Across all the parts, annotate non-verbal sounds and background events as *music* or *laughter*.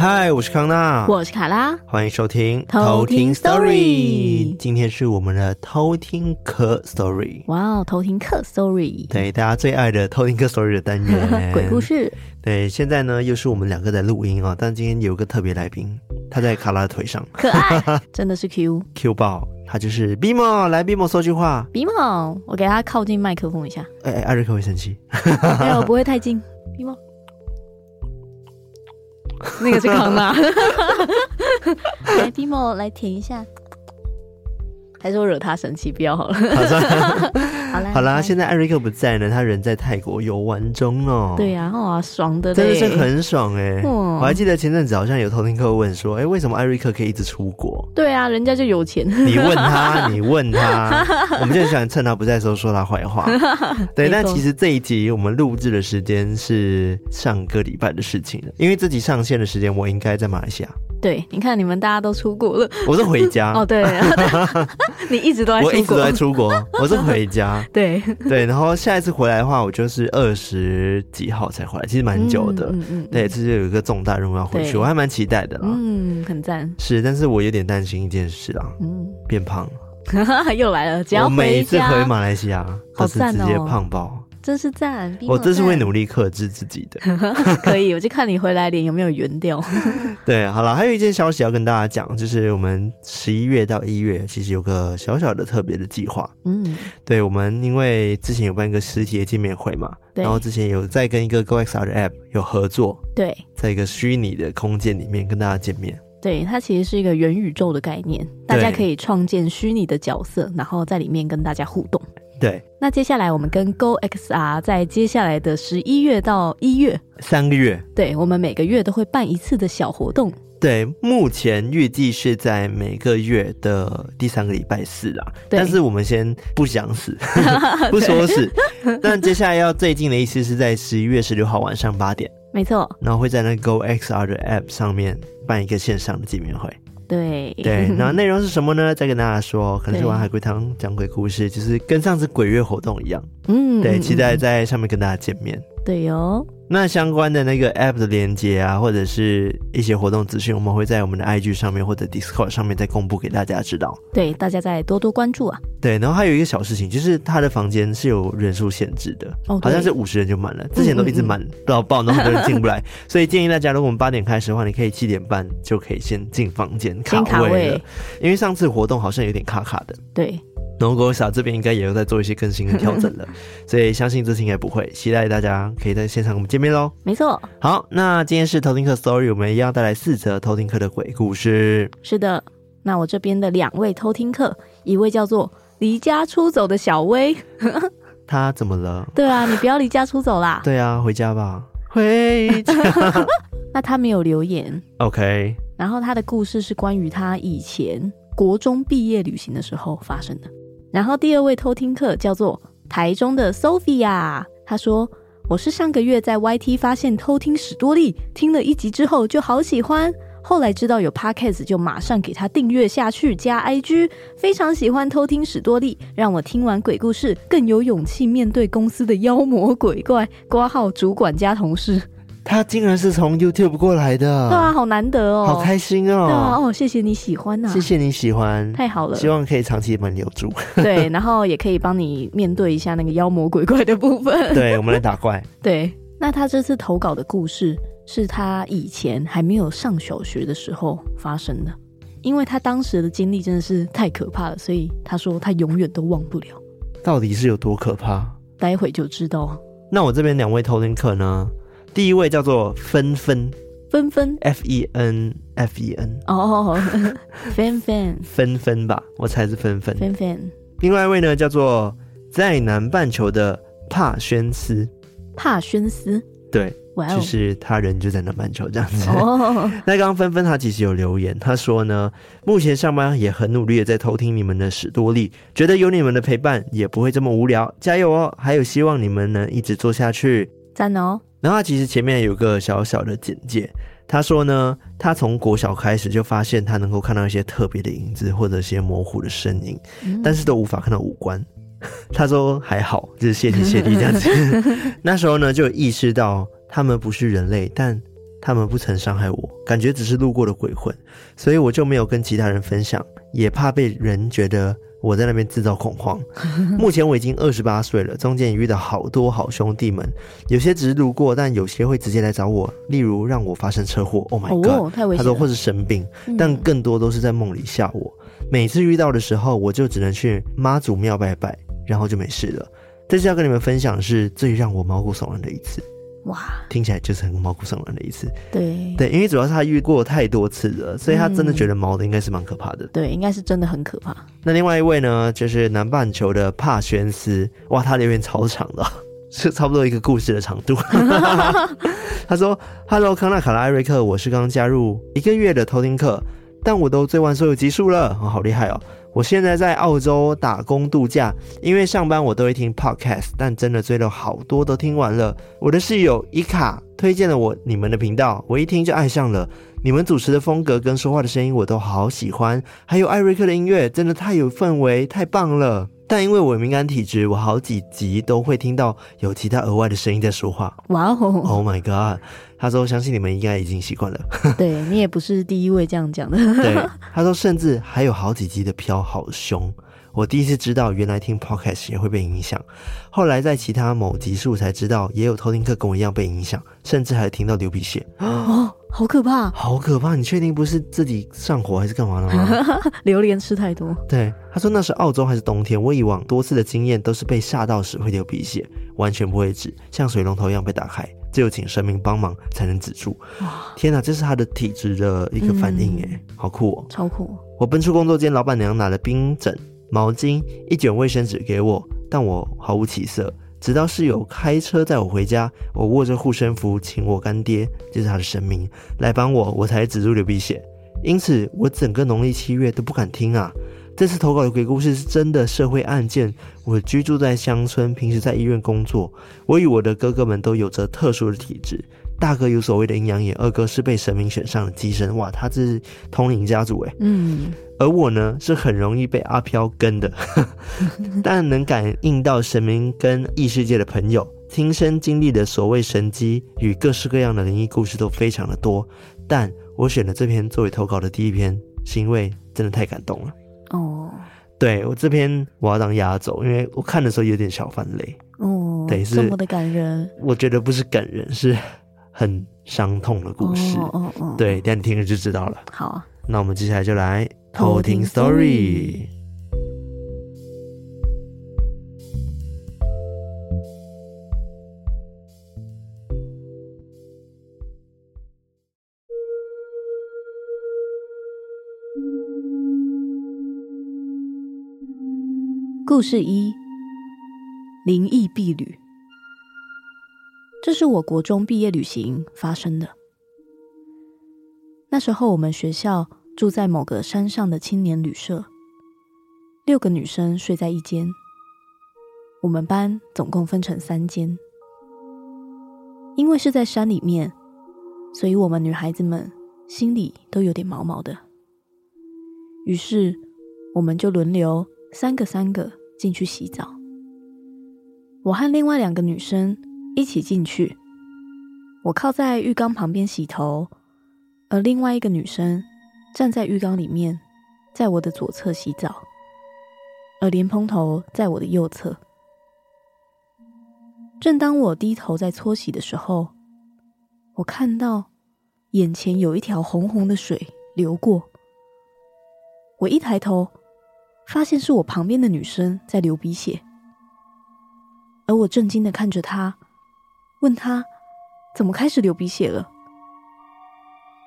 嗨，我是康娜，我是卡拉，欢迎收听偷听 Story。今天是我们的偷听课 Story。哇哦，偷听课 Story，对大家最爱的偷听课 Story 的单元，*laughs* 鬼故事。对，现在呢又是我们两个在录音啊，但今天有个特别来宾，他在卡拉的腿上，可爱，*laughs* 真的是 Q Q 爆，他就是 Bimo，来 Bimo 说句话，Bimo，我给他靠近麦克风一下，哎哎，艾瑞克会生气，没有，不会太近，Bimo。那个是康纳，*laughs* 来 Bimo 来舔一下，还是我惹他生气？不要好了。好 *laughs* 啦，好啦，现在艾瑞克不在呢，他人在泰国游玩中哦。对呀，哇，爽的，真的是很爽哎！我还记得前阵子好像有偷听客问说，哎，为什么艾瑞克可以一直出国？对啊，人家就有钱。你问他，*laughs* 你问他，我们就很喜欢趁他不在的时候说他坏话。*laughs* 对，但其实这一集我们录制的时间是上个礼拜的事情了，因为这集上线的时间我应该在马来西亚。对，你看你们大家都出国了，我是回家。*laughs* 哦，对，*laughs* 你一直都在出国，我一直都在出国，*laughs* 我是回家。对对，然后下一次回来的话，我就是二十几号才回来，其实蛮久的。嗯嗯。对，这是有一个重大任务要回去，我还蛮期待的啦。嗯，很赞。是，但是我有点担心一件事啊，嗯，变胖了。又来了，只要我每一次回马来西亚都是直接胖爆。真是赞！我这是会努力克制自己的。*laughs* 可以，我就看你回来脸有没有圆掉。*laughs* 对，好了，还有一件消息要跟大家讲，就是我们十一月到一月其实有个小小的特别的计划。嗯，对，我们因为之前有办一个实体的见面会嘛，然后之前有在跟一个 GoXR 的 App 有合作。对，在一个虚拟的空间里面跟大家见面。对，它其实是一个元宇宙的概念，大家可以创建虚拟的角色，然后在里面跟大家互动。对，那接下来我们跟 Go XR 在接下来的十一月到一月三个月，对，我们每个月都会办一次的小活动。对，目前预计是在每个月的第三个礼拜四啦，对。但是我们先不想死，*laughs* *laughs* 不说死。*laughs* 但接下来要最近的一次是在十一月十六号晚上八点，没错，然后会在那 Go XR 的 App 上面办一个线上的见面会。对对，然后 *laughs* 内容是什么呢？再跟大家说，可能是玩海龟汤讲鬼故事，就是跟上次鬼月活动一样。嗯，对，期待在上面跟大家见面。对哟。那相关的那个 App 的连接啊，或者是一些活动资讯，我们会在我们的 IG 上面或者 Discord 上面再公布给大家知道。对，大家再多多关注啊。对，然后还有一个小事情，就是他的房间是有人数限制的，哦，好像是五十人就满了，之前都一直满到爆，然后很多人进不来，所以建议大家，如果我们八点开始的话，你可以七点半就可以先进房间卡位了，位，因为上次活动好像有点卡卡的。对。然后 GoXR 这边应该也有在做一些更新跟调整了，*laughs* 所以相信这次应该不会。期待大家可以在现场跟我们见面喽。没错。好，那今天是偷听课 Story，我们一样带来四则偷听课的鬼故事。是的，那我这边的两位偷听客，一位叫做离家出走的小薇，*laughs* *laughs* 他怎么了？对啊，你不要离家出走啦。对啊，回家吧，回家。那他没有留言。OK。然后他的故事是关于他以前国中毕业旅行的时候发生的。然后第二位偷听客叫做台中的 Sophia，她说：“我是上个月在 YT 发现偷听史多利，听了一集之后就好喜欢，后来知道有 Podcast 就马上给他订阅下去，加 IG，非常喜欢偷听史多利，让我听完鬼故事更有勇气面对公司的妖魔鬼怪，挂号主管加同事。”他竟然是从 YouTube 过来的，对啊，好难得哦，好开心哦，对啊，哦，谢谢你喜欢呐，谢谢你喜欢，太好了，希望可以长期把你留住，对，然后也可以帮你面对一下那个妖魔鬼怪的部分，*laughs* 对，我们来打怪，*laughs* 对，那他这次投稿的故事是他以前还没有上小学的时候发生的。因为他当时的经历真的是太可怕了，所以他说他永远都忘不了。到底是有多可怕？待会就知道。那我这边两位偷听客呢？第一位叫做芬芬，芬芬，F E N F E N，哦，芬芬，芬芬吧，我猜是芬芬，芬芬。另外一位呢，叫做在南半球的帕宣斯，帕宣斯，对。就是他人就在南半球这样子。Oh. *laughs* 那刚刚芬芬他其实有留言，他说呢，目前上班也很努力的在偷听你们的史多利，觉得有你们的陪伴也不会这么无聊，加油哦！还有希望你们能一直做下去，赞哦。然后他其实前面有个小小的简介，他说呢，他从国小开始就发现他能够看到一些特别的影子或者一些模糊的身影，嗯、但是都无法看到五官。*laughs* 他说还好，就是谢天谢地这样子。*laughs* 那时候呢，就意识到。他们不是人类，但他们不曾伤害我，感觉只是路过的鬼魂，所以我就没有跟其他人分享，也怕被人觉得我在那边制造恐慌。*laughs* 目前我已经二十八岁了，中间也遇到好多好兄弟们，有些只是路过，但有些会直接来找我，例如让我发生车祸。Oh my god！、哦、太危险了。他说或是生病，但更多都是在梦里吓我。嗯、每次遇到的时候，我就只能去妈祖庙拜拜，然后就没事了。这次要跟你们分享的是最让我毛骨悚然的一次。哇，听起来就是很毛骨悚然的意思。对对，因为主要是他遇过太多次了，所以他真的觉得毛的应该是蛮可怕的。嗯、对，应该是真的很可怕。那另外一位呢，就是南半球的帕宣斯。哇，他留言超长的，*laughs* 是差不多一个故事的长度。*laughs* 他说：“Hello，康纳、卡拉、艾瑞克，我是刚加入一个月的偷听客，但我都追完所有集数了，哦，好厉害哦。”我现在在澳洲打工度假，因为上班我都会听 podcast，但真的追了好多都听完了。我的室友伊卡推荐了我你们的频道，我一听就爱上了。你们主持的风格跟说话的声音我都好喜欢，还有艾瑞克的音乐真的太有氛围，太棒了。但因为我敏感体质，我好几集都会听到有其他额外的声音在说话。哇哦！Oh my god！他说：“相信你们应该已经习惯了。*laughs* 对”对你也不是第一位这样讲的。*laughs* 对，他说甚至还有好几集的飘好凶。我第一次知道原来听 podcast 也会被影响，后来在其他某集数才知道也有偷听客跟我一样被影响，甚至还听到流鼻血。哦好可怕，好可怕！你确定不是自己上火还是干嘛的吗？*laughs* 榴莲吃太多。对，他说那是澳洲还是冬天？我以往多次的经验都是被吓到时会流鼻血，完全不会止，像水龙头一样被打开，只有请神明帮忙才能止住。哇，天哪，这是他的体质的一个反应哎，嗯、好酷哦，超酷！我奔出工作间，老板娘拿了冰枕、毛巾、一卷卫生纸给我，但我毫无起色。直到室友开车载我回家，我握着护身符，请我干爹，就是他的神明来帮我，我才止住流鼻血。因此，我整个农历七月都不敢听啊。这次投稿的鬼故事是真的社会案件。我居住在乡村，平时在医院工作。我与我的哥哥们都有着特殊的体质。大哥有所谓的阴阳眼，二哥是被神明选上的机身。哇，他这是通灵家族哎。嗯。而我呢，是很容易被阿飘跟的，但 *laughs* 能感应到神明跟异世界的朋友，亲身经历的所谓神迹与各式各样的灵异故事都非常的多。但我选了这篇作为投稿的第一篇，是因为真的太感动了。哦，对，我这篇我要当压轴，因为我看的时候有点小泛泪。哦，对，是这么的感人。我觉得不是感人，是很伤痛的故事。哦哦哦，对，等你听了就知道了。好啊，那我们接下来就来。偷听 story。故事一：灵异毕旅。这是我国中毕业旅行发生的。那时候我们学校。住在某个山上的青年旅社，六个女生睡在一间。我们班总共分成三间。因为是在山里面，所以我们女孩子们心里都有点毛毛的。于是，我们就轮流三个三个进去洗澡。我和另外两个女生一起进去，我靠在浴缸旁边洗头，而另外一个女生。站在浴缸里面，在我的左侧洗澡，而莲蓬头在我的右侧。正当我低头在搓洗的时候，我看到眼前有一条红红的水流过。我一抬头，发现是我旁边的女生在流鼻血，而我震惊的看着她，问她怎么开始流鼻血了。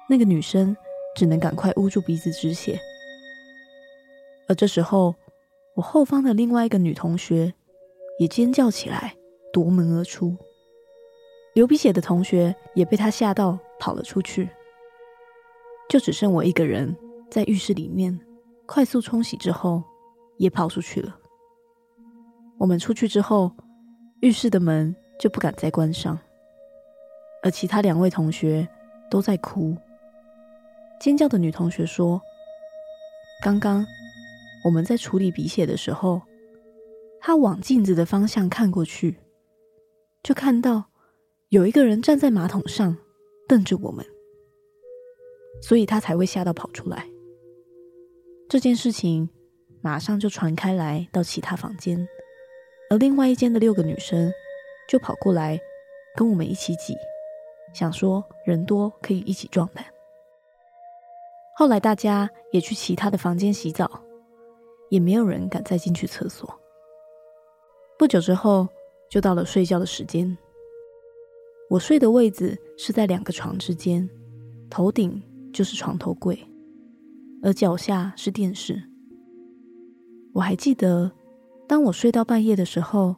那个女生只能赶快捂住鼻子止血。而这时候，我后方的另外一个女同学也尖叫起来，夺门而出。流鼻血的同学也被她吓到跑了出去，就只剩我一个人在浴室里面快速冲洗之后也跑出去了。我们出去之后，浴室的门就不敢再关上，而其他两位同学都在哭。尖叫的女同学说：“刚刚我们在处理鼻血的时候，她往镜子的方向看过去，就看到。”有一个人站在马桶上，瞪着我们，所以她才会吓到跑出来。这件事情马上就传开来到其他房间，而另外一间的六个女生就跑过来跟我们一起挤，想说人多可以一起壮胆。后来大家也去其他的房间洗澡，也没有人敢再进去厕所。不久之后，就到了睡觉的时间。我睡的位置是在两个床之间，头顶就是床头柜，而脚下是电视。我还记得，当我睡到半夜的时候，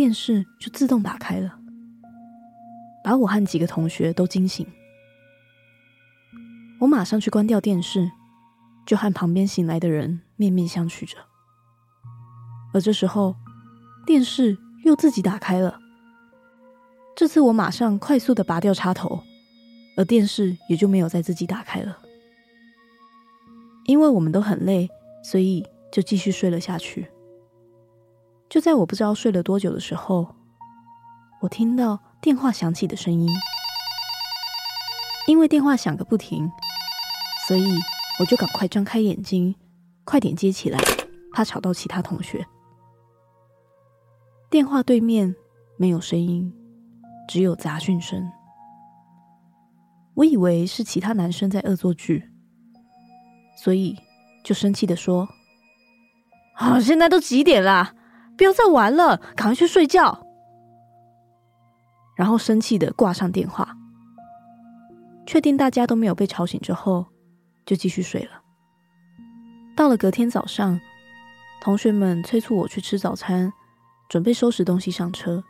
电视就自动打开了，把我和几个同学都惊醒。我马上去关掉电视，就和旁边醒来的人面面相觑着。而这时候，电视又自己打开了。这次我马上快速的拔掉插头，而电视也就没有再自己打开了。因为我们都很累，所以就继续睡了下去。就在我不知道睡了多久的时候，我听到电话响起的声音。因为电话响个不停，所以我就赶快张开眼睛，快点接起来，怕吵到其他同学。电话对面没有声音。只有杂讯声，我以为是其他男生在恶作剧，所以就生气的说：“啊，现在都几点啦？不要再玩了，赶快去睡觉。”然后生气的挂上电话，确定大家都没有被吵醒之后，就继续睡了。到了隔天早上，同学们催促我去吃早餐，准备收拾东西上车。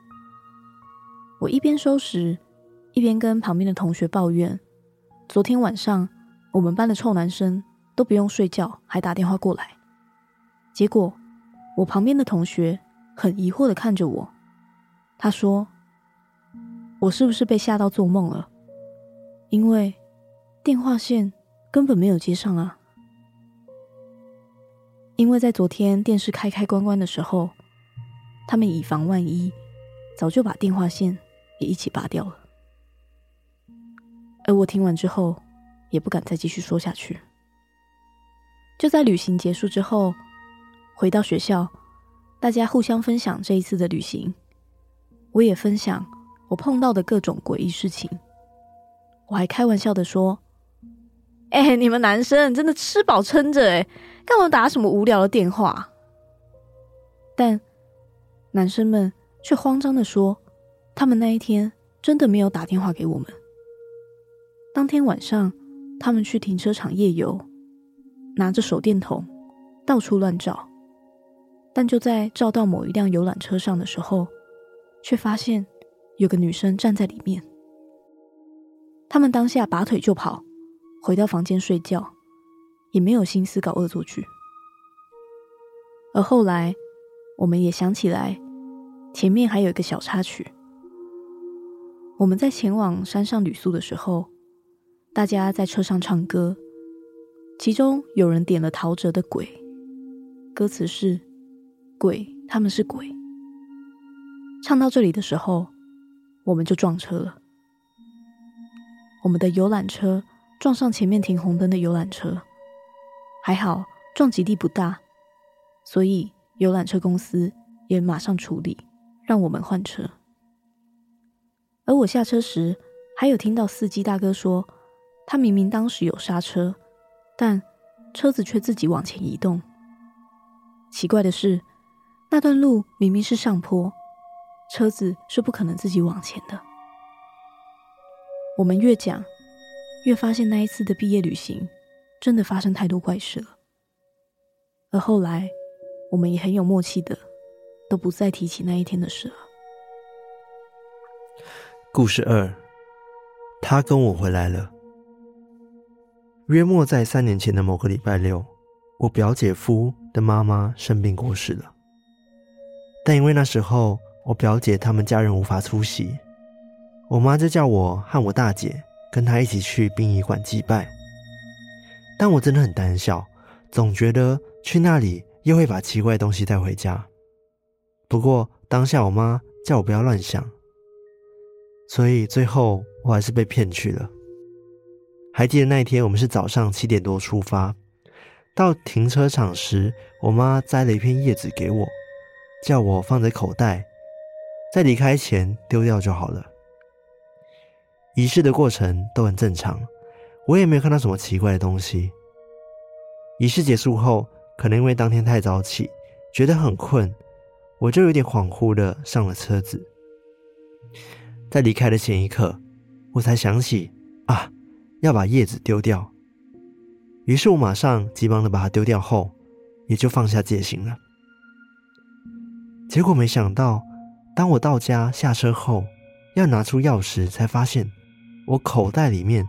我一边收拾，一边跟旁边的同学抱怨：昨天晚上我们班的臭男生都不用睡觉，还打电话过来。结果我旁边的同学很疑惑的看着我，他说：“我是不是被吓到做梦了？因为电话线根本没有接上啊！因为在昨天电视开开关关的时候，他们以防万一，早就把电话线。”也一起拔掉了，而我听完之后，也不敢再继续说下去。就在旅行结束之后，回到学校，大家互相分享这一次的旅行，我也分享我碰到的各种诡异事情。我还开玩笑的说：“哎、你们男生真的吃饱撑着哎，干嘛打什么无聊的电话？”但男生们却慌张的说。他们那一天真的没有打电话给我们。当天晚上，他们去停车场夜游，拿着手电筒到处乱照，但就在照到某一辆游览车上的时候，却发现有个女生站在里面。他们当下拔腿就跑，回到房间睡觉，也没有心思搞恶作剧。而后来，我们也想起来，前面还有一个小插曲。我们在前往山上旅宿的时候，大家在车上唱歌，其中有人点了陶喆的《鬼》，歌词是“鬼，他们是鬼”。唱到这里的时候，我们就撞车了。我们的游览车撞上前面停红灯的游览车，还好撞击力不大，所以游览车公司也马上处理，让我们换车。而我下车时，还有听到司机大哥说，他明明当时有刹车，但车子却自己往前移动。奇怪的是，那段路明明是上坡，车子是不可能自己往前的。我们越讲，越发现那一次的毕业旅行真的发生太多怪事了。而后来，我们也很有默契的，都不再提起那一天的事了。故事二。他跟我回来了。约莫在三年前的某个礼拜六，我表姐夫的妈妈生病过世了。但因为那时候我表姐他们家人无法出席，我妈就叫我和我大姐跟她一起去殡仪馆祭拜。但我真的很胆小，总觉得去那里又会把奇怪的东西带回家。不过当下我妈叫我不要乱想。所以最后我还是被骗去了。还记得那一天，我们是早上七点多出发，到停车场时，我妈摘了一片叶子给我，叫我放在口袋，在离开前丢掉就好了。仪式的过程都很正常，我也没有看到什么奇怪的东西。仪式结束后，可能因为当天太早起，觉得很困，我就有点恍惚的上了车子。在离开的前一刻，我才想起啊，要把叶子丢掉。于是我马上急忙的把它丢掉后，也就放下戒心了。结果没想到，当我到家下车后，要拿出钥匙，才发现我口袋里面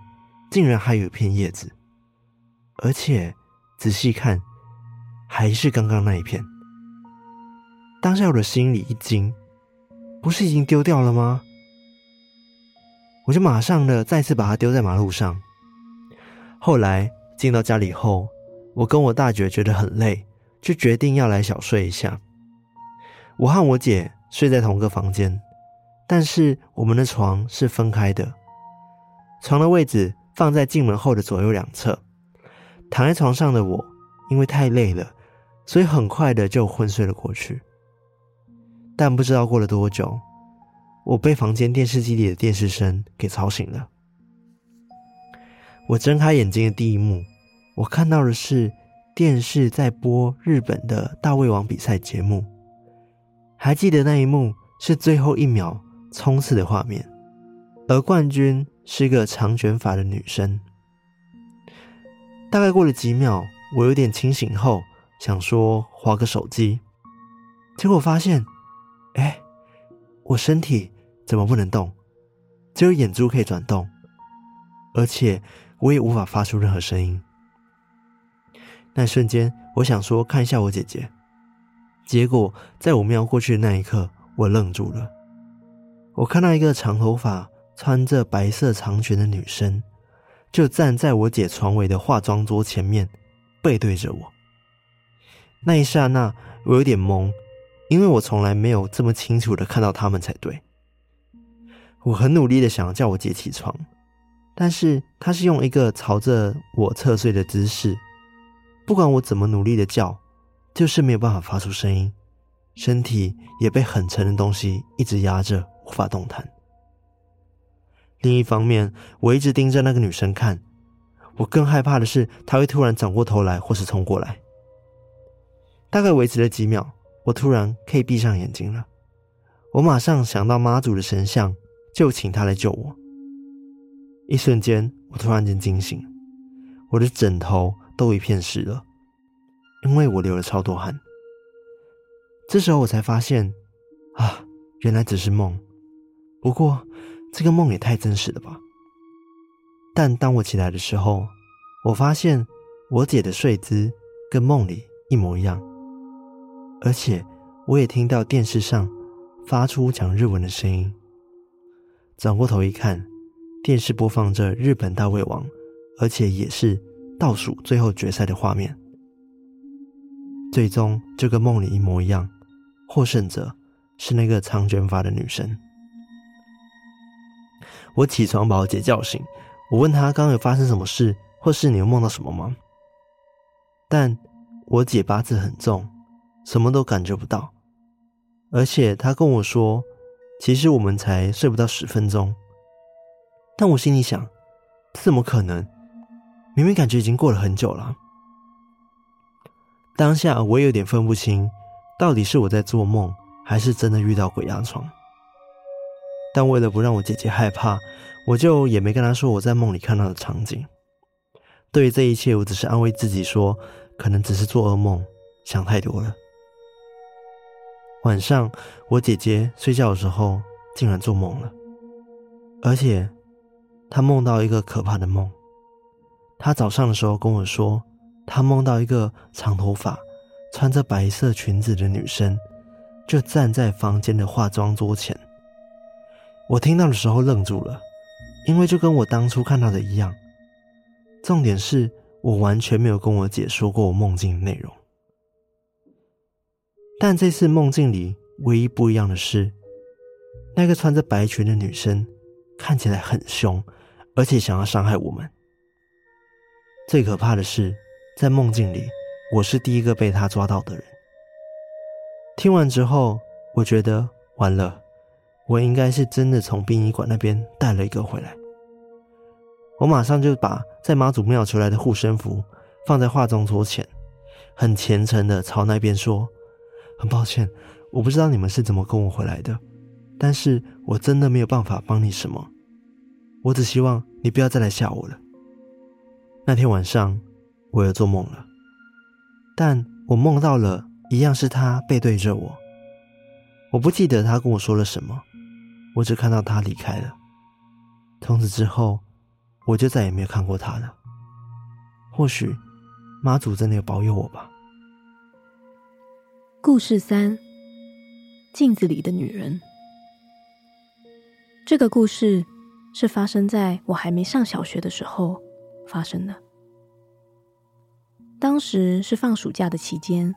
竟然还有一片叶子，而且仔细看，还是刚刚那一片。当下我的心里一惊，不是已经丢掉了吗？我就马上的再次把它丢在马路上。后来进到家里后，我跟我大姐觉得很累，就决定要来小睡一下。我和我姐睡在同个房间，但是我们的床是分开的，床的位置放在进门后的左右两侧。躺在床上的我，因为太累了，所以很快的就昏睡了过去。但不知道过了多久。我被房间电视机里的电视声给吵醒了。我睁开眼睛的第一幕，我看到的是电视在播日本的大胃王比赛节目。还记得那一幕是最后一秒冲刺的画面，而冠军是个长卷发的女生。大概过了几秒，我有点清醒后，想说划个手机，结果发现，哎。我身体怎么不能动？只有眼珠可以转动，而且我也无法发出任何声音。那一瞬间，我想说看一下我姐姐，结果在我瞄过去的那一刻，我愣住了。我看到一个长头发、穿着白色长裙的女生，就站在我姐床尾的化妆桌前面，背对着我。那一刹那，我有点懵。因为我从来没有这么清楚的看到他们才对。我很努力的想要叫我姐起床，但是她是用一个朝着我侧睡的姿势，不管我怎么努力的叫，就是没有办法发出声音，身体也被很沉的东西一直压着，无法动弹。另一方面，我一直盯着那个女生看，我更害怕的是她会突然转过头来或是冲过来。大概维持了几秒。我突然可以闭上眼睛了，我马上想到妈祖的神像，就请她来救我。一瞬间，我突然间惊醒，我的枕头都一片湿了，因为我流了超多汗。这时候我才发现，啊，原来只是梦。不过，这个梦也太真实了吧。但当我起来的时候，我发现我姐的睡姿跟梦里一模一样。而且，我也听到电视上发出讲日文的声音。转过头一看，电视播放着日本大胃王，而且也是倒数最后决赛的画面。最终就跟梦里一模一样，获胜者是那个长卷发的女生。我起床把我姐叫醒，我问她刚刚有发生什么事，或是你有梦到什么吗？但我姐八字很重。什么都感觉不到，而且她跟我说，其实我们才睡不到十分钟。但我心里想，这怎么可能？明明感觉已经过了很久了。当下我也有点分不清，到底是我在做梦，还是真的遇到鬼压床。但为了不让我姐姐害怕，我就也没跟她说我在梦里看到的场景。对于这一切，我只是安慰自己说，可能只是做噩梦，想太多了。晚上，我姐姐睡觉的时候竟然做梦了，而且她梦到一个可怕的梦。她早上的时候跟我说，他梦到一个长头发、穿着白色裙子的女生，就站在房间的化妆桌前。我听到的时候愣住了，因为就跟我当初看到的一样。重点是我完全没有跟我姐说过我梦境的内容。但这次梦境里唯一不一样的是，那个穿着白裙的女生看起来很凶，而且想要伤害我们。最可怕的是，在梦境里，我是第一个被他抓到的人。听完之后，我觉得完了。我应该是真的从殡仪馆那边带了一个回来。我马上就把在妈祖庙求来的护身符放在化妆桌前，很虔诚的朝那边说：“很抱歉，我不知道你们是怎么跟我回来的，但是我真的没有办法帮你什么。我只希望你不要再来吓我了。”那天晚上，我又做梦了，但我梦到了一样是他背对着我，我不记得他跟我说了什么。我只看到他离开了，从此之后，我就再也没有看过他了。或许妈祖真的有保佑我吧。故事三：镜子里的女人。这个故事是发生在我还没上小学的时候发生的。当时是放暑假的期间，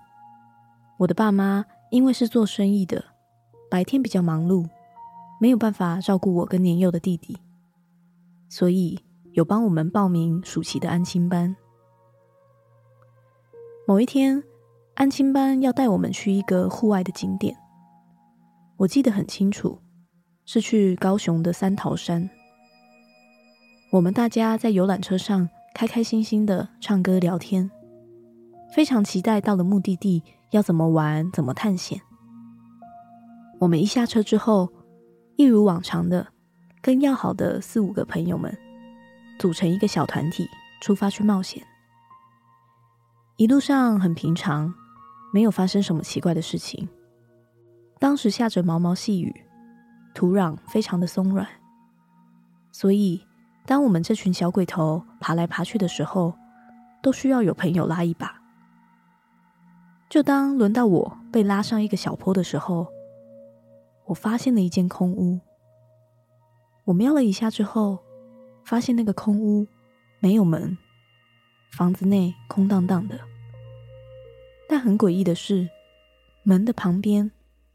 我的爸妈因为是做生意的，白天比较忙碌。没有办法照顾我跟年幼的弟弟，所以有帮我们报名暑期的安亲班。某一天，安亲班要带我们去一个户外的景点，我记得很清楚，是去高雄的三桃山。我们大家在游览车上开开心心的唱歌聊天，非常期待到了目的地要怎么玩、怎么探险。我们一下车之后，一如往常的，跟要好的四五个朋友们组成一个小团体，出发去冒险。一路上很平常，没有发生什么奇怪的事情。当时下着毛毛细雨，土壤非常的松软，所以当我们这群小鬼头爬来爬去的时候，都需要有朋友拉一把。就当轮到我被拉上一个小坡的时候，我发现了一间空屋。我瞄了一下之后，发现那个空屋没有门，房子内空荡荡的。但很诡异的是，门的旁边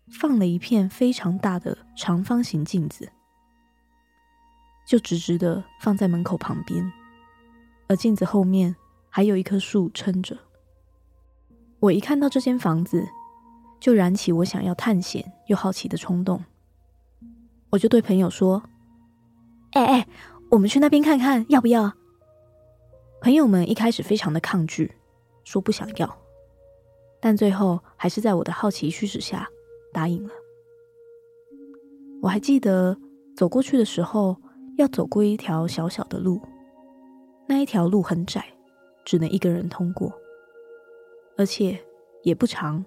放了一片非常大的长方形镜子，就直直的放在门口旁边，而镜子后面还有一棵树撑着。我一看到这间房子，就燃起我想要探险又好奇的冲动，我就对朋友说：“哎哎，我们去那边看看，要不要？”朋友们一开始非常的抗拒，说不想要，但最后还是在我的好奇驱使下答应了。我还记得走过去的时候，要走过一条小小的路，那一条路很窄，只能一个人通过，而且也不长。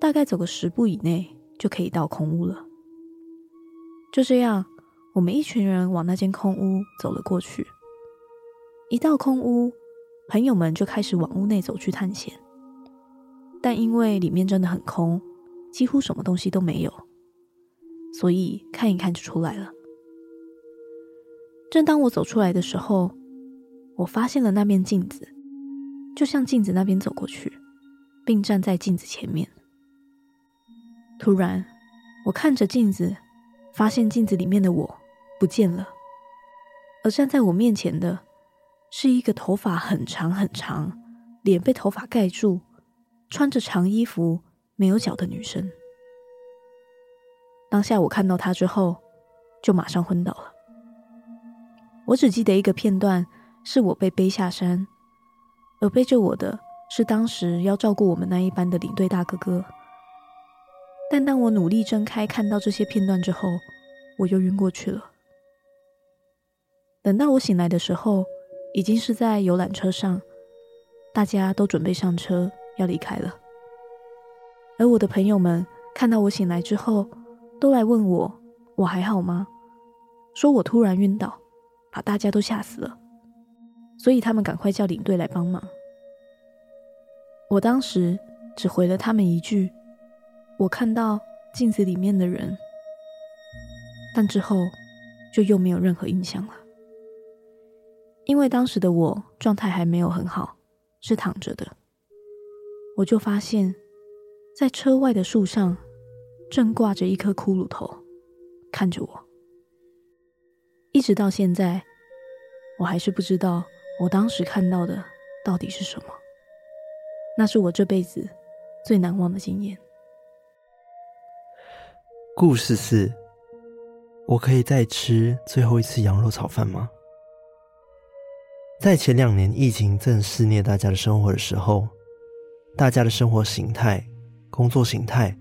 大概走个十步以内就可以到空屋了。就这样，我们一群人往那间空屋走了过去。一到空屋，朋友们就开始往屋内走去探险。但因为里面真的很空，几乎什么东西都没有，所以看一看就出来了。正当我走出来的时候，我发现了那面镜子，就向镜子那边走过去，并站在镜子前面。突然，我看着镜子，发现镜子里面的我不见了，而站在我面前的是一个头发很长很长、脸被头发盖住、穿着长衣服、没有脚的女生。当下我看到她之后，就马上昏倒了。我只记得一个片段，是我被背下山，而背着我的是当时要照顾我们那一班的领队大哥哥。但当我努力睁开看到这些片段之后，我又晕过去了。等到我醒来的时候，已经是在游览车上，大家都准备上车要离开了。而我的朋友们看到我醒来之后，都来问我我还好吗？说我突然晕倒，把大家都吓死了，所以他们赶快叫领队来帮忙。我当时只回了他们一句：“我看到镜子里面的人。”但之后就又没有任何印象了，因为当时的我状态还没有很好，是躺着的。我就发现。在车外的树上，正挂着一颗骷髅头，看着我。一直到现在，我还是不知道我当时看到的到底是什么。那是我这辈子最难忘的经验。故事四：我可以再吃最后一次羊肉炒饭吗？在前两年疫情正肆虐大家的生活的时候，大家的生活形态。工作形态，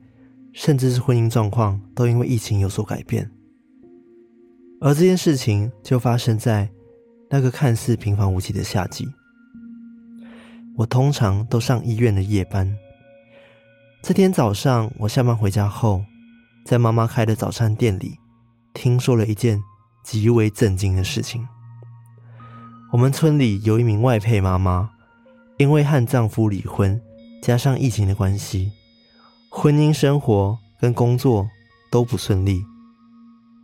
甚至是婚姻状况，都因为疫情有所改变。而这件事情就发生在那个看似平凡无奇的夏季。我通常都上医院的夜班。这天早上，我下班回家后，在妈妈开的早餐店里，听说了一件极为震惊的事情。我们村里有一名外配妈妈，因为和丈夫离婚，加上疫情的关系。婚姻生活跟工作都不顺利，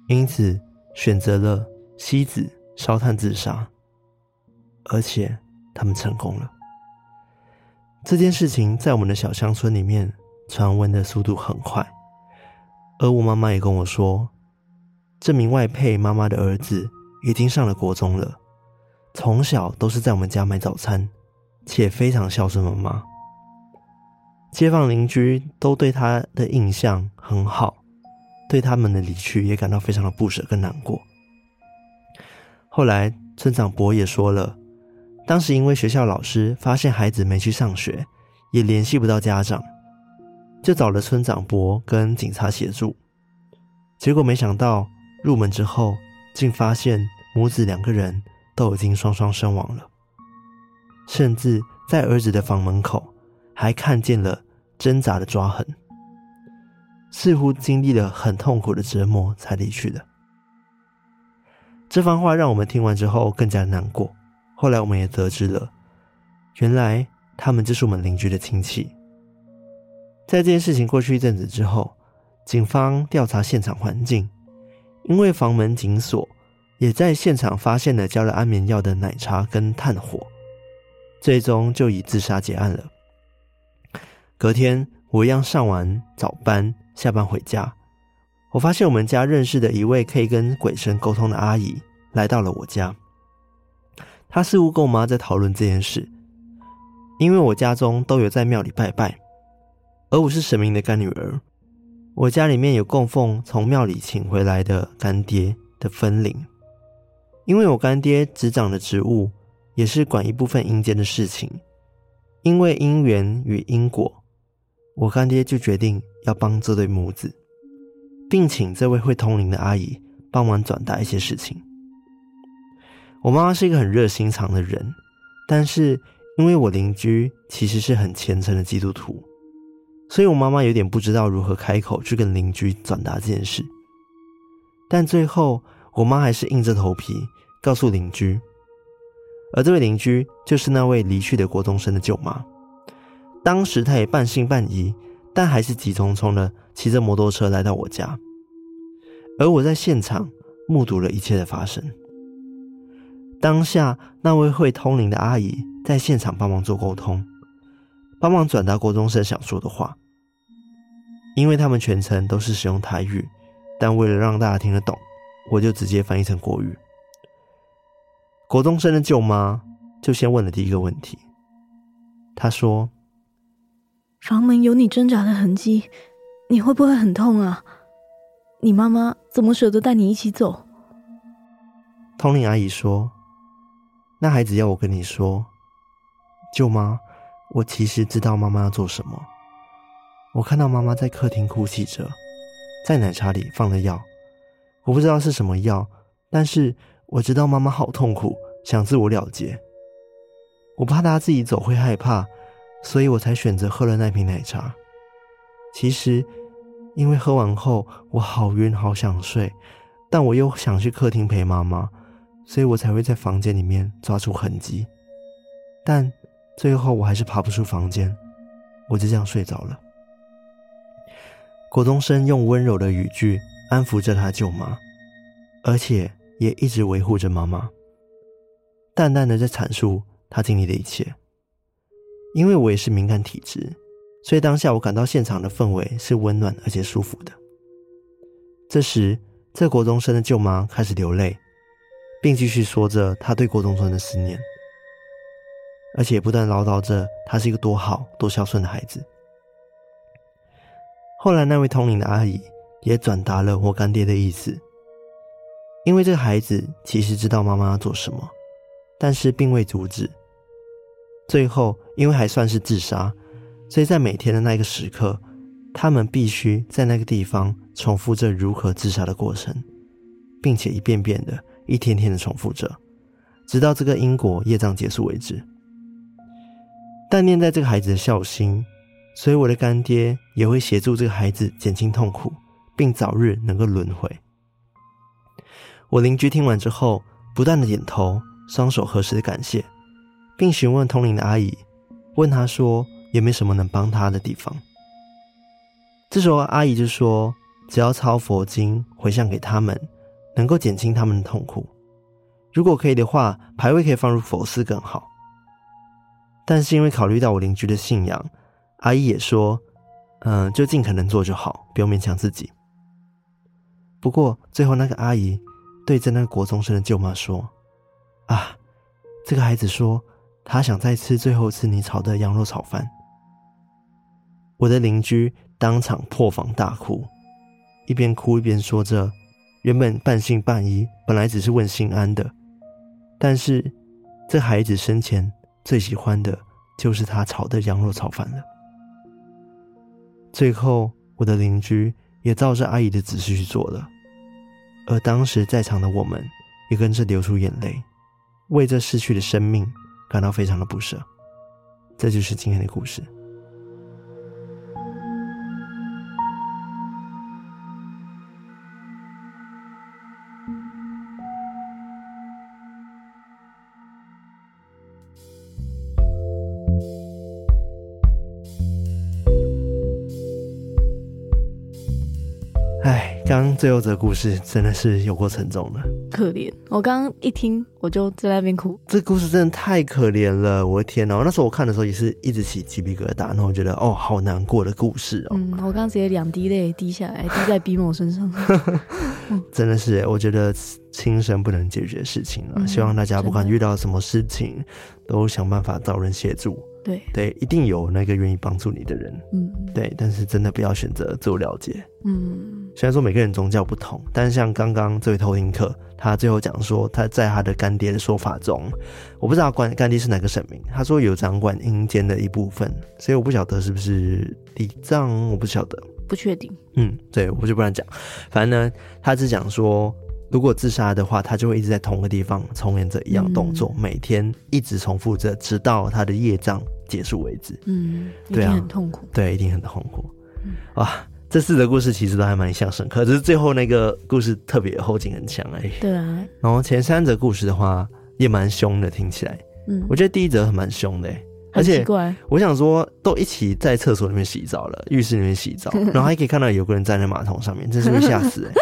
因此选择了妻子烧炭自杀，而且他们成功了。这件事情在我们的小乡村里面传闻的速度很快，而我妈妈也跟我说，这名外配妈妈的儿子已经上了国中了，从小都是在我们家买早餐，且非常孝顺妈妈。街坊邻居都对他的印象很好，对他们的离去也感到非常的不舍跟难过。后来村长伯也说了，当时因为学校老师发现孩子没去上学，也联系不到家长，就找了村长伯跟警察协助。结果没想到入门之后，竟发现母子两个人都已经双双身亡了，甚至在儿子的房门口还看见了。挣扎的抓痕，似乎经历了很痛苦的折磨才离去的。这番话让我们听完之后更加难过。后来我们也得知了，原来他们就是我们邻居的亲戚。在这件事情过去一阵子之后，警方调查现场环境，因为房门紧锁，也在现场发现了加了安眠药的奶茶跟炭火，最终就以自杀结案了。隔天，我一样上完早班，下班回家，我发现我们家认识的一位可以跟鬼神沟通的阿姨来到了我家。她似乎跟我妈在讨论这件事，因为我家中都有在庙里拜拜，而我是神明的干女儿，我家里面有供奉从庙里请回来的干爹的分灵，因为我干爹执掌的职务也是管一部分阴间的事情，因为因缘与因果。我干爹就决定要帮这对母子，并请这位会通灵的阿姨帮忙转达一些事情。我妈妈是一个很热心肠的人，但是因为我邻居其实是很虔诚的基督徒，所以我妈妈有点不知道如何开口去跟邻居转达这件事。但最后，我妈还是硬着头皮告诉邻居，而这位邻居就是那位离去的国中生的舅妈。当时她也半信半疑，但还是急匆匆的骑着摩托车来到我家，而我在现场目睹了一切的发生。当下那位会通灵的阿姨在现场帮忙做沟通，帮忙转达国中生想说的话。因为他们全程都是使用台语，但为了让大家听得懂，我就直接翻译成国语。国中生的舅妈就先问了第一个问题，她说。房门有你挣扎的痕迹，你会不会很痛啊？你妈妈怎么舍得带你一起走？通灵阿姨说：“那孩子要我跟你说，舅妈，我其实知道妈妈要做什么。我看到妈妈在客厅哭泣着，在奶茶里放了药，我不知道是什么药，但是我知道妈妈好痛苦，想自我了结。我怕她自己走会害怕，所以我才选择喝了那瓶奶茶。其实，因为喝完后我好晕，好想睡。”但我又想去客厅陪妈妈，所以我才会在房间里面抓出痕迹。但最后我还是爬不出房间，我就这样睡着了。国中生用温柔的语句安抚着他舅妈，而且也一直维护着妈妈，淡淡的在阐述他经历的一切。因为我也是敏感体质，所以当下我感到现场的氛围是温暖而且舒服的。这时。这国中生的舅妈开始流泪，并继续说着他对郭中生的思念，而且不断唠叨着他是一个多好、多孝顺的孩子。后来，那位通灵的阿姨也转达了我干爹的意思，因为这个孩子其实知道妈妈要做什么，但是并未阻止。最后，因为还算是自杀，所以在每天的那个时刻，他们必须在那个地方。重复着如何自杀的过程，并且一遍遍的、一天天的重复着，直到这个因果业障结束为止。但念在这个孩子的孝心，所以我的干爹也会协助这个孩子减轻痛苦，并早日能够轮回。我邻居听完之后，不断的点头，双手合十的感谢，并询问通灵的阿姨，问他说有没有什么能帮他的地方。这时候阿姨就说。只要抄佛经回向给他们，能够减轻他们的痛苦。如果可以的话，牌位可以放入佛寺更好。但是因为考虑到我邻居的信仰，阿姨也说：“嗯，就尽可能做就好，不用勉强自己。”不过最后那个阿姨对着那个国中生的舅妈说：“啊，这个孩子说他想再吃最后一次你炒的羊肉炒饭。”我的邻居当场破防大哭。一边哭一边说着：“原本半信半疑，本来只是问心安的，但是这孩子生前最喜欢的就是他炒的羊肉炒饭了。”最后，我的邻居也照着阿姨的指示去做了，而当时在场的我们也跟着流出眼泪，为这逝去的生命感到非常的不舍。这就是今天的故事。刚最后这个故事真的是有过沉重的，可怜。我刚刚一听，我就在那边哭。这故事真的太可怜了，我的天哪！那时候我看的时候也是一直起鸡皮疙瘩，然后我觉得哦，好难过的故事哦。嗯，我刚刚直接两滴泪滴下来，滴在比某身上。嗯、*laughs* 真的是，我觉得轻生不能解决的事情了。嗯、希望大家不管遇到什么事情，都想办法找人协助。对对，一定有那个愿意帮助你的人。嗯，对，但是真的不要选择自我了解。嗯，虽然说每个人宗教不同，但是像刚刚这位偷听客，他最后讲说他在他的干爹的说法中，我不知道干干爹是哪个神明，他说有掌管阴间的一部分，所以我不晓得是不是地藏，我不晓得，不确定。嗯，对，我就不敢讲。反正呢，他只讲说。如果自杀的话，他就会一直在同个地方重演着一样动作，嗯、每天一直重复着，直到他的业障结束为止。嗯，对很痛苦。对，一定很痛苦。嗯、哇，这四个故事其实都还蛮印象深刻，只是最后那个故事特别后劲很强哎。对啊。然后前三则故事的话也蛮凶的，听起来。嗯，我觉得第一则很蛮凶的。而且，我想说，都一起在厕所里面洗澡了，浴室里面洗澡，*laughs* 然后还可以看到有个人站在马桶上面，真是会吓死哎！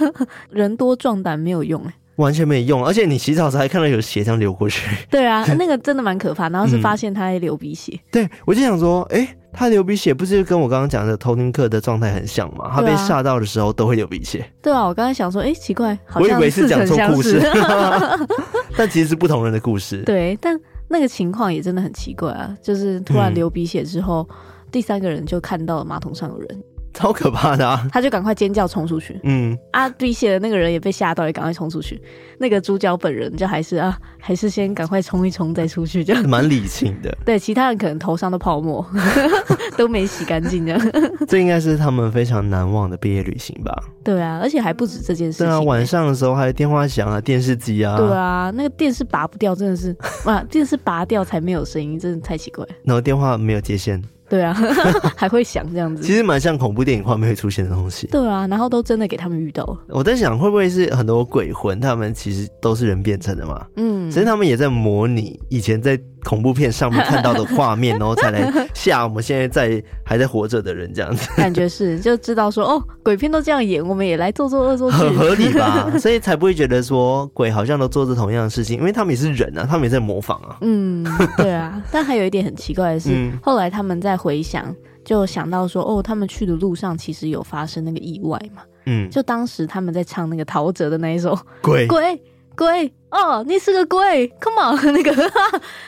*laughs* 人多壮胆没有用哎，完全没用，而且你洗澡时还看到有血这样流过去。对啊，*laughs* 那个真的蛮可怕。然后是发现他在流鼻血。嗯、对，我就想说，哎、欸，他流鼻血不是跟我刚刚讲的偷听课的状态很像吗？他被吓到的时候都会流鼻血。对啊，我刚才想说，哎、欸，奇怪，好像我以为是讲错故事，*laughs* *laughs* 但其实是不同人的故事。对，但。那个情况也真的很奇怪啊！就是突然流鼻血之后，嗯、第三个人就看到了马桶上有人。超可怕的啊！他就赶快尖叫冲出去。嗯，啊，滴血的那个人也被吓到，也赶快冲出去。那个主角本人就还是啊，还是先赶快冲一冲再出去，这样蛮理性的。对，其他人可能头上的泡沫 *laughs* 都没洗干净，这样。*laughs* 这应该是他们非常难忘的毕业旅行吧？对啊，而且还不止这件事情。对啊，晚上的时候还有电话响啊，电视机啊。对啊，那个电视拔不掉，真的是哇，电视拔掉才没有声音，真的太奇怪。然后电话没有接线。对啊，*laughs* 还会想这样子，其实蛮像恐怖电影画面会出现的东西。对啊，然后都真的给他们遇到了。我在想，会不会是很多鬼魂，他们其实都是人变成的嘛？嗯，其实他们也在模拟以前在。恐怖片上面看到的画面，然后才来吓我们现在在还在活着的人，这样子感觉是就知道说哦，鬼片都这样演，我们也来做做恶作剧，*laughs* 很合理吧？所以才不会觉得说鬼好像都做着同样的事情，因为他们也是人啊，他们也在模仿啊。嗯，对啊。但还有一点很奇怪的是，嗯、后来他们在回想，就想到说哦，他们去的路上其实有发生那个意外嘛。嗯，就当时他们在唱那个陶喆的那一首鬼鬼。鬼哦，你是个鬼，Come on，*laughs* 那个，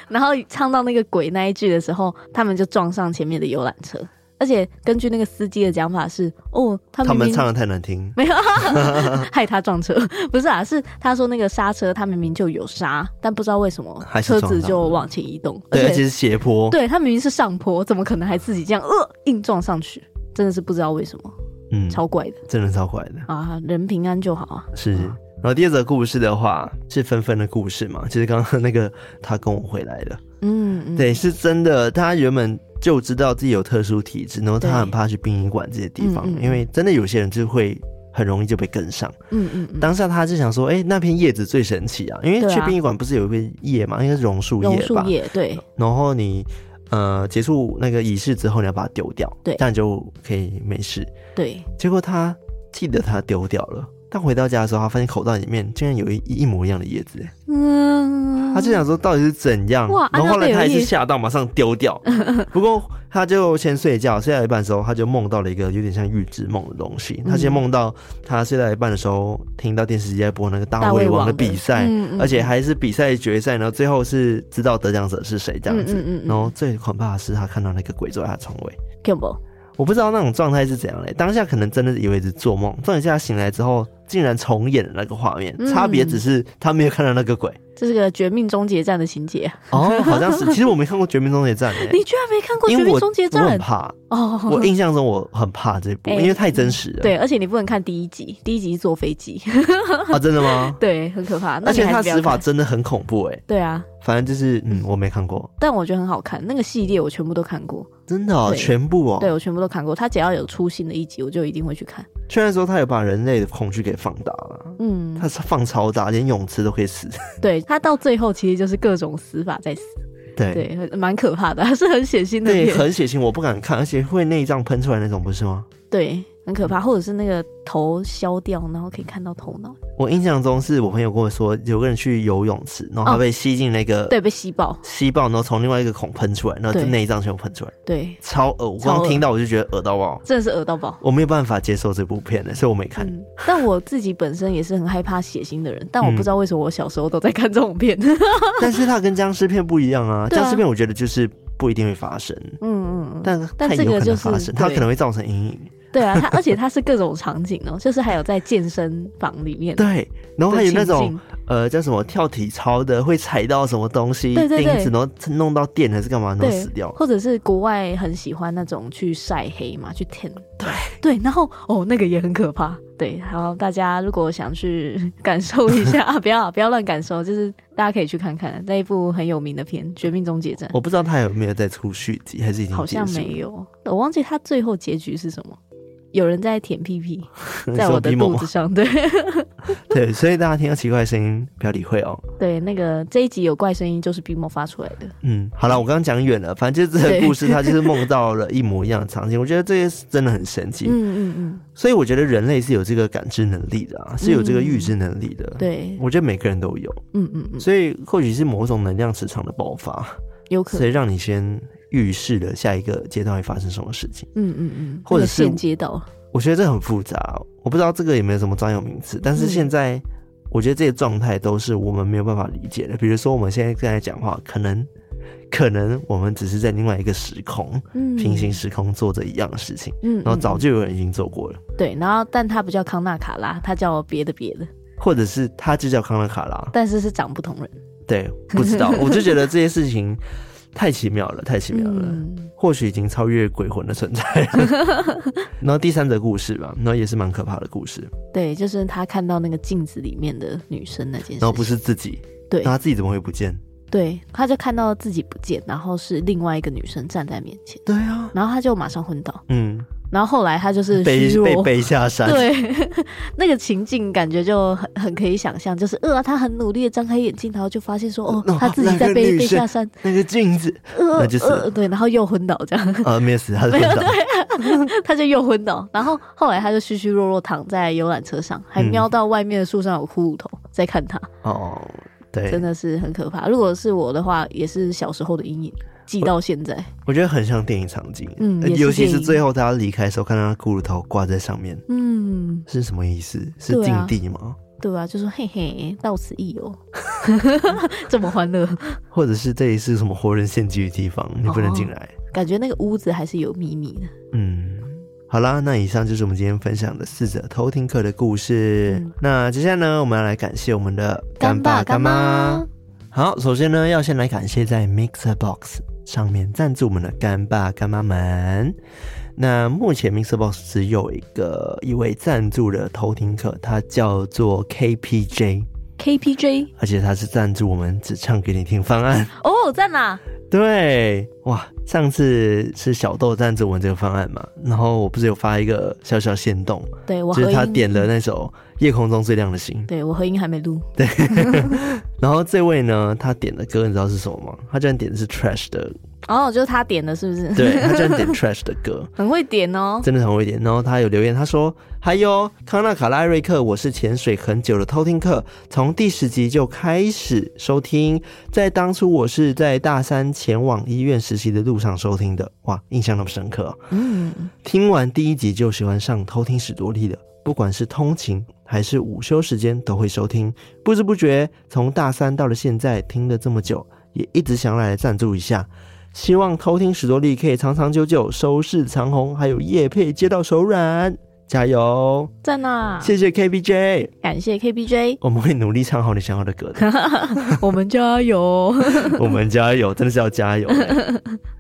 然后唱到那个鬼那一句的时候，他们就撞上前面的游览车，而且根据那个司机的讲法是，哦，他们，他们唱的太难听，*laughs* 没有，*laughs* 害他撞车，不是啊，是他说那个刹车，他明明就有刹，但不知道为什么车子就往前移动，对，而且是斜坡，对，他明明是上坡，怎么可能还自己这样呃硬撞上去？真的是不知道为什么，嗯，超怪的，真的超怪的。啊，人平安就好啊，是。然后第二则故事的话是芬芬的故事嘛，就是刚刚那个他跟我回来了，嗯，嗯，对，是真的。他原本就知道自己有特殊体质，然后他很怕去殡仪馆这些地方，嗯嗯，因为真的有些人就会很容易就被跟上。嗯嗯，嗯，当下他就想说，哎，那片叶子最神奇啊，因为去殡仪馆不是有一片叶嘛，应该是榕树叶吧？榕树叶，对。然后你呃结束那个仪式之后，你要把它丢掉，对，这样就可以没事。对。结果他记得他丢掉了。他回到家的时候，他发现口袋里面竟然有一一模一样的叶子，嗯，他就想说到底是怎样，哇然后后来他还是吓到，马上丢掉。*laughs* 不过他就先睡觉，睡到一半的时候，他就梦到了一个有点像预知梦的东西。他先梦到他睡到一半的时候，听到电视机在播那个大胃王的比赛，而且还是比赛决赛，然后最后是知道得奖者是谁这样子。然后最可怕的是他看到那个鬼坐在他床位。我不知道那种状态是怎样嘞，当下可能真的以为是做梦，重点是他醒来之后竟然重演了那个画面，差别只是他没有看到那个鬼。这是个《绝命终结战》的情节哦，好像是。其实我没看过 *laughs*《绝命终结战》诶，你居然没看过《绝命终结战》？我很怕哦。我印象中我很怕这部，因为太真实了。对，而且你不能看第一集，第一集是坐飞机啊，真的吗？*laughs* 对，很可怕。而且他死法真的很恐怖诶。对啊，反正就是嗯，我没看过，但我觉得很好看。那个系列我全部都看过，真的哦，全部哦。对，我全部都看过。他只要有出新的一集，我就一定会去看。虽然说他有把人类的恐惧给放大了，嗯，他是放超大，连泳池都可以死。*laughs* 对，他到最后其实就是各种死法在死，对对，蛮可怕的，*laughs* 是很血腥的，对，很血腥，我不敢看，而且会内脏喷出来那种，不是吗？对。很可怕，或者是那个头削掉，然后可以看到头脑。我印象中是我朋友跟我说，有个人去游泳池，然后他被吸进那个、哦，对，被吸爆，吸爆，然后从另外一个孔喷出来，然后就内脏全部喷出来，对，超恶。我刚听到我就觉得恶到爆，真的是恶到爆。我没有办法接受这部片的，所以我没看、嗯。但我自己本身也是很害怕血腥的人，但我不知道为什么我小时候都在看这种片。嗯、*laughs* 但是它跟僵尸片不一样啊，僵尸片我觉得就是不一定会发生，嗯嗯嗯，但但这个就是发生，它可能会造成阴影。对啊，它而且它是各种场景哦，就是还有在健身房里面。对，然后还有那种呃叫什么跳体操的，会踩到什么东西，对对对，钉子，然后弄到电还是干嘛，然后死掉。或者是国外很喜欢那种去晒黑嘛，去 tan。对对，然后哦那个也很可怕。对，然后，大家如果想去 *laughs* 感受一下，啊、*laughs* 不要不要乱感受，就是大家可以去看看那一部很有名的片《绝命终结战》。我不知道他有没有在出续集，还是已经好像没有，我忘记他最后结局是什么。有人在舔屁屁，*laughs* 在我的肚子上，对 *laughs* 对，所以大家听到奇怪的声音不要理会哦。对，那个这一集有怪声音，就是 BMO 发出来的。嗯，好了，我刚刚讲远了，反正就是这个故事，他就是梦到了一模一样的场景。我觉得这些是真的很神奇。嗯嗯嗯。所以我觉得人类是有这个感知能力的啊，是有这个预知能力的。对，我觉得每个人都有。嗯嗯嗯。所以或许是某种能量磁场的爆发，有可能，所以让你先预示了下一个阶段会发生什么事情。嗯嗯嗯，或者是接到。我觉得这很复杂，我不知道这个有没有什么专有名词，但是现在我觉得这些状态都是我们没有办法理解的。比如说我们现在正在讲话，可能可能我们只是在另外一个时空，嗯，平行时空做着一样的事情，嗯，然后早就有人已经做过了，对，然后但他不叫康纳卡拉，他叫别的别的，或者是他就叫康纳卡拉，但是是长不同人，对，不知道，我就觉得这些事情太奇妙了，太奇妙了，嗯、或许已经超越鬼魂的存在。*laughs* 然后第三则故事吧，然后也是蛮可怕的故事，对，就是他看到那个镜子里面的女生那件事，然后不是自己，对，那他自己怎么会不见？对，他就看到自己不见，然后是另外一个女生站在面前。对啊，然后他就马上昏倒。嗯，然后后来他就是被被背下山。对，*laughs* 那个情境感觉就很很可以想象，就是呃，他很努力的张开眼睛，然后就发现说，哦，他自己在被背下山。那个镜子，呃，那就是呃，对，然后又昏倒这样。呃，*laughs* 没有死，他是昏倒。对，*laughs* 他就又昏倒，然后后来他就虚虚弱弱躺在游览车上，还瞄到外面的树上有骷髅头在看他。哦。对，真的是很可怕。如果是我的话，也是小时候的阴影，记到现在。我，我觉得很像电影场景，嗯，尤其是最后他要离开的时候，看到他骷髅头挂在上面，嗯，是什么意思？是禁地吗？对啊，对啊，就说嘿嘿，到此一游，*laughs* 这么欢乐。或者是这里是什么活人献祭的地方，你不能进来。哦，感觉那个屋子还是有秘密的。嗯。好啦，那以上就是我们今天分享的四者偷听课的故事。嗯、那接下来呢，我们要来感谢我们的干爸干妈。好，首先呢，要先来感谢在 Mixer Box 上面赞助我们的干爸干妈们。那目前 Mixer Box 只有一个一位赞助的偷听客，他叫做 KPJ。KPJ，而且他是赞助我们只唱给你听方案。哦，在哪？对，哇，上次是小豆赞助我们这个方案嘛，然后我不是有发一个小小限动，对，我就是他点了那首《夜空中最亮的星》，对，我合音还没录，对，*laughs* 然后这位呢，他点的歌你知道是什么吗？他居然点的是 Trash 的。哦，就是他点的，是不是？对，他居然点 Trash 的歌，*laughs* 很会点哦，真的很会点。然后他有留言，他说：“还有康纳卡拉瑞克，我是潜水很久的偷听客，从第十集就开始收听，在当初我是在大三前往医院实习的路上收听的，哇，印象那么深刻。嗯，听完第一集就喜欢上偷听史多利了，不管是通勤还是午休时间都会收听，不知不觉从大三到了现在，听了这么久，也一直想来赞助一下。”希望偷听史多利可以长长久久，收视长虹，还有叶配接到手软，加油！在哪？谢谢 KBJ，感谢 KBJ，我们会努力唱好你想要的歌的。*laughs* 我们加油，*laughs* 我们加油，真的是要加油。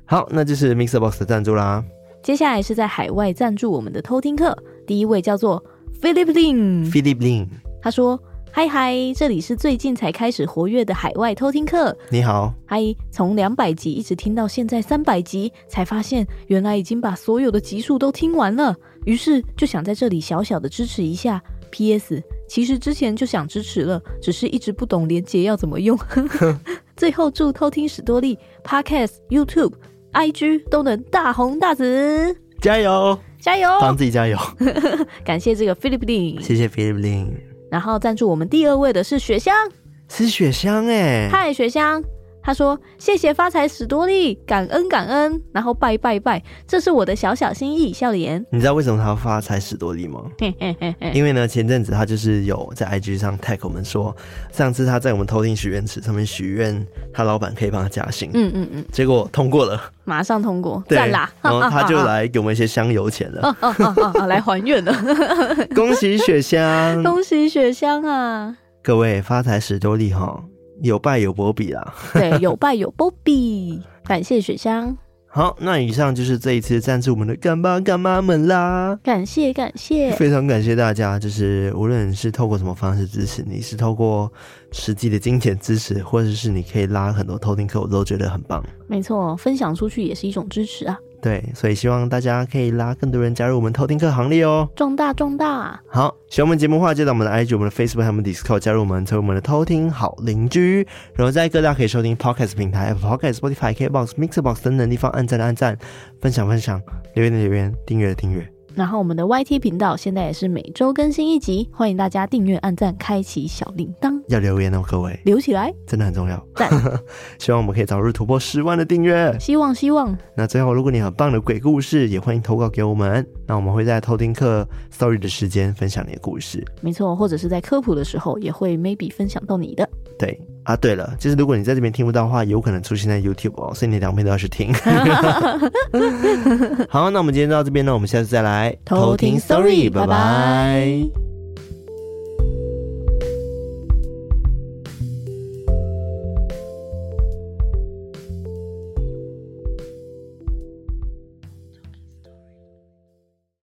好，那就是 Mixer Box 的赞助啦。接下来是在海外赞助我们的偷听课，第一位叫做 Philip Lin，Philip Lin，他说。嗨嗨，这里是最近才开始活跃的海外偷听客。你好，嗨，从两百集一直听到现在三百集，才发现原来已经把所有的集数都听完了，于是就想在这里小小的支持一下。P.S. 其实之前就想支持了，只是一直不懂连结要怎么用。*laughs* 最后祝偷听史多利 Podcast、YouTube、IG 都能大红大紫，加油加油，帮自己加油。*laughs* 感谢这个 Philip Lin，谢谢 Philip Lin。然后赞助我们第二位的是雪香，是雪香哎，嗨雪香，他说谢谢发财史多利，感恩感恩，然后拜拜拜，这是我的小小心意，笑脸。你知道为什么他要发财史多利吗？*laughs* 因为呢，前阵子他就是有在 IG 上 tag 我们说，上次他在我们偷听许愿池上面许愿，他老板可以帮他加薪，嗯嗯嗯，结果通过了，马上通过，赞啦！然后他就来给我们一些香油钱了，来还愿了，*laughs* 恭喜雪香，*laughs* 恭喜雪香啊！各位发财史多利哈。有拜有波比啦，*laughs* 对，有拜有波比，感谢雪香。*laughs* 好，那以上就是这一次赞助我们的干爸干妈们啦，感谢感谢，非常感谢大家，就是无论是透过什么方式支持，你是透过实际的金钱支持，或者是你可以拉很多偷听客，我都觉得很棒。没错，分享出去也是一种支持啊。对，所以希望大家可以拉更多人加入我们偷听课行列哦，壮大壮大。好，喜欢我们节目的话，记得我们的 IG、我们的 Facebook 还有我们 Discord 加入我们，成为我们的偷听好邻居。然后在各大可以收听 Podcast 平台，Apple Podcast、Spotify、KBox、Mixerbox 等等地方按赞的按赞，分享分享，留言的留言，订阅的订阅。然后我们的 YT 频道现在也是每周更新一集，欢迎大家订阅、按赞、开启小铃铛。要留言哦，各位，留起来，真的很重要。赞 *laughs* 希望我们可以早日突破十万的订阅，希望希望。那最后，如果你有很棒的鬼故事，也欢迎投稿给我们，那我们会在偷听课 Story 的时间分享你的故事。没错，或者是在科普的时候，也会 maybe 分享到你的。对啊，对了，就是如果你在这边听不到的话，有可能出现在 YouTube 哦，所以你两边都要去听。*laughs* 好，那我们今天到这边呢，我们下次再来偷听 Story，拜拜。